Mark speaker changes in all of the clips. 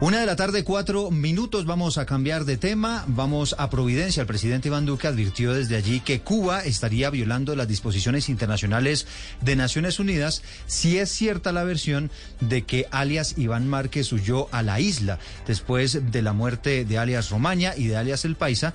Speaker 1: Una de la tarde, cuatro minutos. Vamos a cambiar de tema. Vamos a Providencia. El presidente Iván Duque advirtió desde allí que Cuba estaría violando las disposiciones internacionales de Naciones Unidas si es cierta la versión de que alias Iván Márquez huyó a la isla después de la muerte de alias Romaña y de alias El Paisa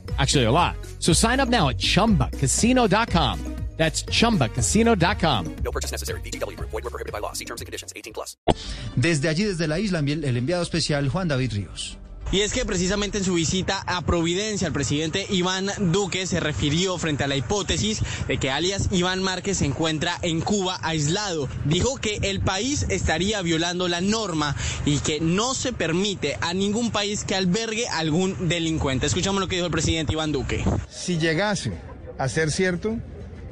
Speaker 2: Actually, a lot. So sign up now at chumbacasino.com. That's chumbacasino.com.
Speaker 3: No purchase necessary. BGW. Void were prohibited by law. See terms and conditions. 18 plus.
Speaker 1: Desde allí, desde la isla, el enviado especial Juan David Ríos.
Speaker 4: Y es que precisamente en su visita a Providencia, el presidente Iván Duque se refirió frente a la hipótesis de que alias Iván Márquez se encuentra en Cuba aislado. Dijo que el país estaría violando la norma y que no se permite a ningún país que albergue algún delincuente. Escuchamos lo que dijo el presidente Iván Duque.
Speaker 5: Si llegase a ser cierto,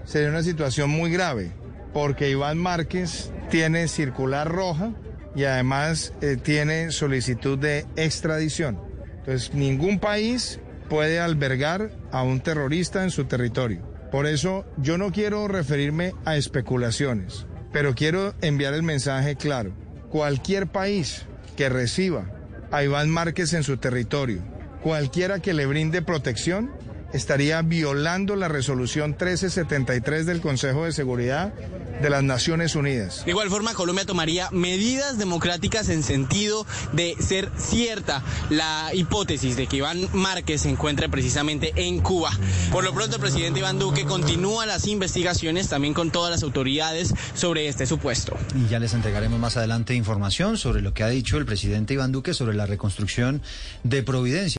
Speaker 5: sería una situación muy grave, porque Iván Márquez tiene circular roja y además eh, tiene solicitud de extradición. Entonces, ningún país puede albergar a un terrorista en su territorio. Por eso yo no quiero referirme a especulaciones, pero quiero enviar el mensaje claro. Cualquier país que reciba a Iván Márquez en su territorio, cualquiera que le brinde protección, estaría violando la resolución 1373 del Consejo de Seguridad de las Naciones Unidas.
Speaker 4: De igual forma, Colombia tomaría medidas democráticas en sentido de ser cierta la hipótesis de que Iván Márquez se encuentre precisamente en Cuba. Por lo pronto, el presidente Iván Duque continúa las investigaciones también con todas las autoridades sobre este supuesto.
Speaker 1: Y ya les entregaremos más adelante información sobre lo que ha dicho el presidente Iván Duque sobre la reconstrucción de Providencia.